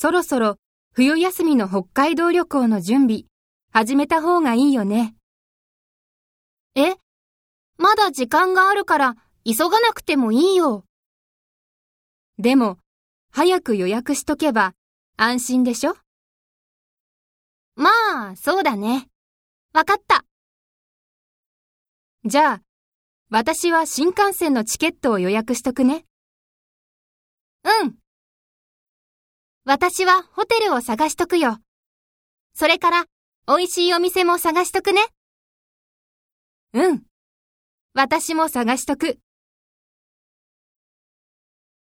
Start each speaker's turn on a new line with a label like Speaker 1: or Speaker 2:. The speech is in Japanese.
Speaker 1: そろそろ冬休みの北海道旅行の準備、始めた方がいいよね。
Speaker 2: えまだ時間があるから急がなくてもいいよ。
Speaker 1: でも、早く予約しとけば安心でしょ？
Speaker 2: まあ、そうだね。わかった。
Speaker 1: じゃあ、私は新幹線のチケットを予約しとくね。
Speaker 2: 私はホテルを探しとくよ。それから、美味しいお店も探しとくね。
Speaker 1: うん。私も探しとく。